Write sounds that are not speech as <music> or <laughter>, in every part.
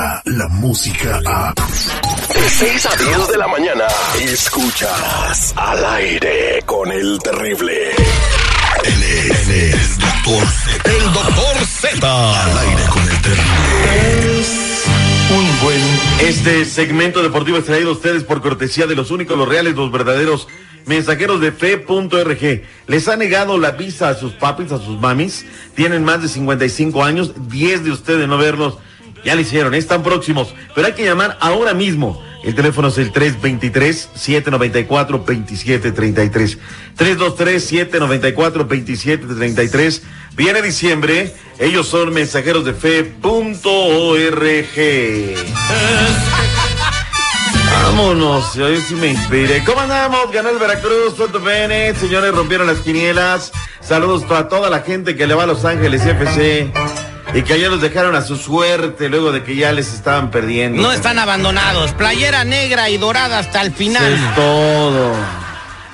llega la música a... De 6 a 10 de la mañana, escuchas al aire con el terrible. Él es, él es Doctor Z. El doctor Z. Al aire con el terrible. Un buen. Este segmento deportivo es traído a ustedes por cortesía de los únicos, los reales, los verdaderos mensajeros de fe.rg. Les ha negado la visa a sus papis, a sus mamis. Tienen más de 55 años. 10 de ustedes no verlos. Ya lo hicieron, están próximos. Pero hay que llamar ahora mismo. El teléfono es el 323-794-2733. 323-794-2733. Viene diciembre. Ellos son mensajeros de fe.org. Vámonos, yo sí me inspiré. ¿Cómo andamos? Ganó el Veracruz, Soto Bennett. Señores, rompieron las quinielas. Saludos a toda la gente que le va a Los Ángeles FC. Y que ayer los dejaron a su suerte luego de que ya les estaban perdiendo. No están abandonados. Playera negra y dorada hasta el Eso final. es todo.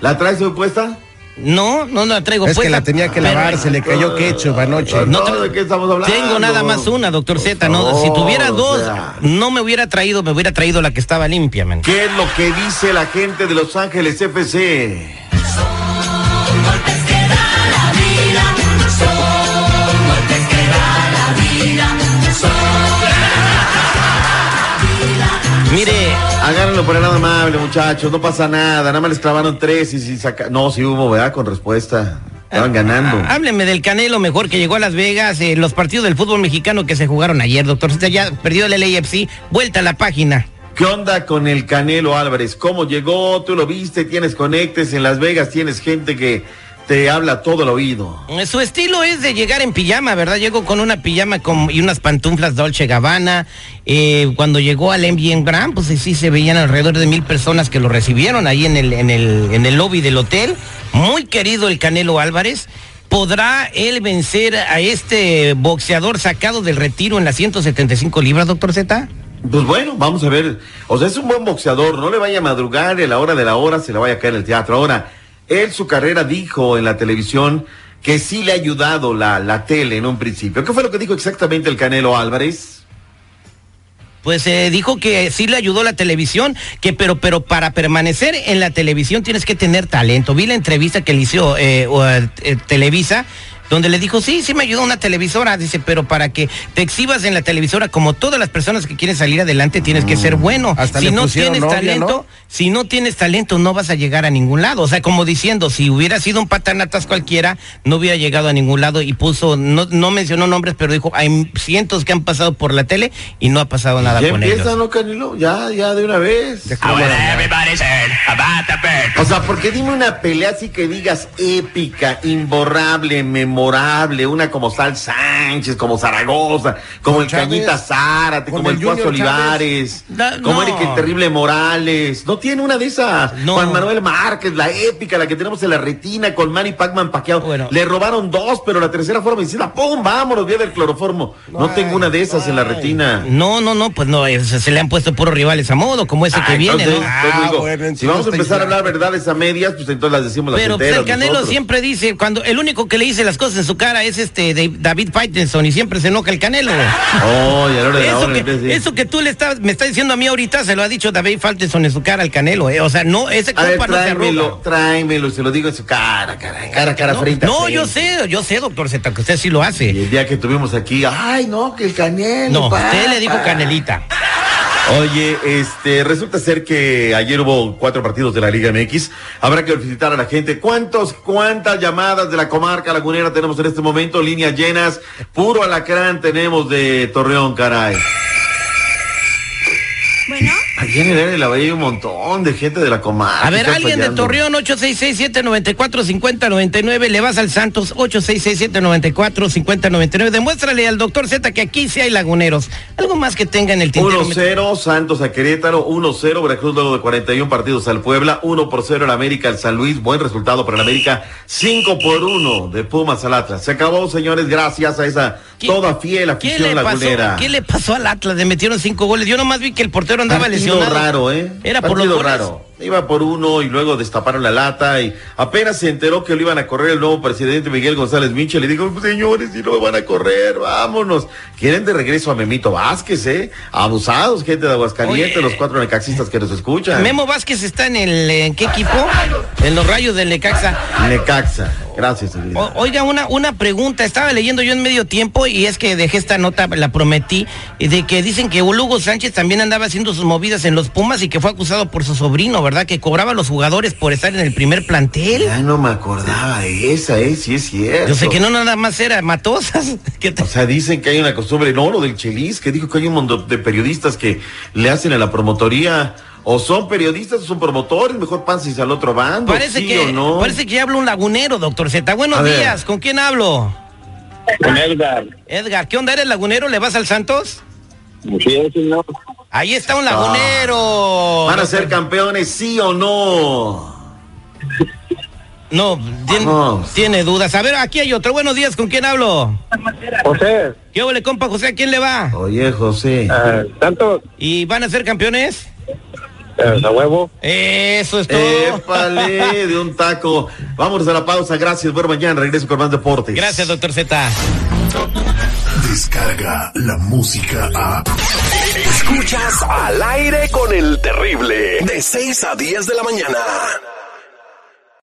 ¿La traes hoy puesta? No, no la traigo Es que puesta, la tenía que pero- lavar, se le cayó ketchup anoche. No ¿de qué estamos hablando? Tengo nada más una, doctor Z. No, si tuviera o dos, sea, no me hubiera traído, me hubiera traído la que estaba limpia, man. ¿Qué es lo que dice la gente de Los Ángeles FC? <laughs> Mire, Agárrenlo por el lado amable, muchachos. No pasa nada. Nada más les clavaron tres y si saca. No, sí hubo, ¿verdad? Con respuesta. Estaban ganando. Ah, hábleme del Canelo mejor que llegó a Las Vegas, eh, los partidos del fútbol mexicano que se jugaron ayer, doctor Z. Ya perdió el LAFC, vuelta a la página. ¿Qué onda con el Canelo Álvarez? ¿Cómo llegó? ¿Tú lo viste? ¿Tienes conectes en Las Vegas? ¿Tienes gente que te habla todo el oído? Su estilo es de llegar en pijama, ¿verdad? Llegó con una pijama con, y unas pantuflas Dolce Gabbana. Eh, cuando llegó al MGM Grand, pues sí se veían alrededor de mil personas que lo recibieron ahí en el, en el, en el lobby del hotel. Muy querido el Canelo Álvarez. ¿Podrá él vencer a este boxeador sacado del retiro en las 175 libras, doctor Z? Pues bueno, vamos a ver. O sea, es un buen boxeador. No le vaya a madrugar y a la hora de la hora se le vaya a caer el teatro. Ahora, él su carrera dijo en la televisión que sí le ha ayudado la, la tele en un principio. ¿Qué fue lo que dijo exactamente el Canelo Álvarez? Pues eh, dijo que sí le ayudó la televisión, que pero pero para permanecer en la televisión tienes que tener talento. Vi la entrevista que le hizo eh, o, eh, Televisa, donde le dijo, sí, sí me ayudó una televisora, dice, pero para que te exhibas en la televisora, como todas las personas que quieren salir adelante, tienes que ser bueno. Hasta si no tienes novia, talento, ¿no? si no tienes talento, no vas a llegar a ningún lado. O sea, como diciendo, si hubiera sido un patanatas cualquiera, no hubiera llegado a ningún lado y puso, no, no mencionó nombres, pero dijo, hay cientos que han pasado por la tele y no ha pasado nada ya con empieza, ellos. ¿no, Canelo? Ya, ya de una vez. O sea, porque dime una pelea así que digas épica, imborrable, memorable, una como Sal Sánchez, como Zaragoza, como el Chávez, Cañita Zárate, como el Junior Olivares, Da- como no. Eric el Terrible Morales. No tiene una de esas. No. Juan Manuel Márquez, la épica, la que tenemos en la retina con Manny Pacman. Bueno. Le robaron dos, pero la tercera fue vencida. ¡Pum! Vámonos, vía del cloroformo. No Ay, tengo una de esas en la retina. No, no, no, pues no, se, le han puesto puros rivales a modo, como ese que Ah, viene, entonces, ¿no? entonces Ah, digo, bueno, si vamos a empezar a hablar verdades a medias, pues entonces las decimos las Pero pues, enteras el Canelo nosotros. siempre dice, cuando el único que le dice las cosas en su cara es este de- David Faitelson y siempre se enoja el Canelo. Oh, y de Eso que, entonces, sí. eso que tú le estás, me estás diciendo a mí ahorita, se lo ha dicho David Faitelson en su cara al Canelo, ¿eh? O sea, no, ese A ver, no se tráemelo, arruga. tráemelo, se lo digo en su cara, cara, cara, cara No, frente. a no, frente. yo sé, yo sé, doctor Z, que usted sí lo Y hace. el día que tuvimos aquí, ay, no, que el canelo. No, usted le dijo Canelita. Oye, este, resulta ser que ayer hubo cuatro partidos de la Liga MX. Habrá que felicitar a la gente. ¿Cuántos, cuántas llamadas de la comarca lagunera tenemos en este momento? Líneas llenas. Puro alacrán tenemos de Torreón, caray. Ayer en el la Bahía hay un montón de gente de la comarca. A ver, alguien de. Torreón, 866-794-5099, le vas al Santos, 866-794-5099. Demuéstrale al doctor Z que aquí sí hay laguneros. Algo más que tenga en el tintero. 1-0 Santos a Querétaro, 1-0 Veracruz luego de 41 partidos al Puebla, 1 por 0 el América al San Luis, buen resultado para el América, 5 por 1 de Pumas al Atlas. Se acabó, señores, gracias a esa ¿Qué- toda fiel ¿Qué afición le, lagunera. pasó, ¿Qué le pasó al Atlas? Le metieron cinco goles. Yo nomás vi que el portero andaba Partido raro, ¿eh? Era por Partido los goles. raro. Iba por uno y luego destaparon la lata y apenas se enteró que lo iban a correr el nuevo presidente Miguel González Michel. Le dijo, señores, si no lo van a correr, vámonos. Quieren de regreso a Memito Vázquez, ¿eh? Abusados, gente de Aguascalientes, Oye. los cuatro necaxistas que nos escuchan. Memo Vázquez está en el, ¿en qué equipo? En los rayos del Necaxa. Necaxa. Gracias, señorita. O- oiga, una, una pregunta. Estaba leyendo yo en medio tiempo y es que dejé esta nota, la prometí, de que dicen que Hugo Sánchez también andaba haciendo sus movidas en los Pumas y que fue acusado por su sobrino, ¿verdad? Que cobraba a los jugadores por estar en el primer plantel. Ya no me acordaba de esa, ¿eh? Sí es cierto. Yo sé que no nada más era Matosas. <laughs> que O sea, dicen que hay una costumbre, no, lo del Chelis, que dijo que hay un montón de periodistas que le hacen a la promotoría, o son periodistas o son promotores, mejor panses al otro bando, Parece sí que, o no. parece que ya hablo un lagunero, doctor Z. Buenos A ver. días, ¿con quién hablo? Con Edgar. Edgar, ¿qué onda? ¿Eres lagunero? ¿Le vas al Santos? Sí, señor. Ahí está un lagunero. ¿Van a ser campeones, sí o no? No, tiene, dudas. A ver, aquí hay otro. Buenos días, ¿con quién hablo? José, ¿Qué ole, compa José? ¿A quién le va? Oye, José. eh, tanto ¿Y van a ser campeones? A huevo. Eso es todo. Épale, de un taco. Vámonos a la pausa, gracias, buen mañana, regreso con más deportes. Gracias, doctor Z. Descarga la música a. Escuchas al aire con el terrible. De 6 a 10 de la mañana.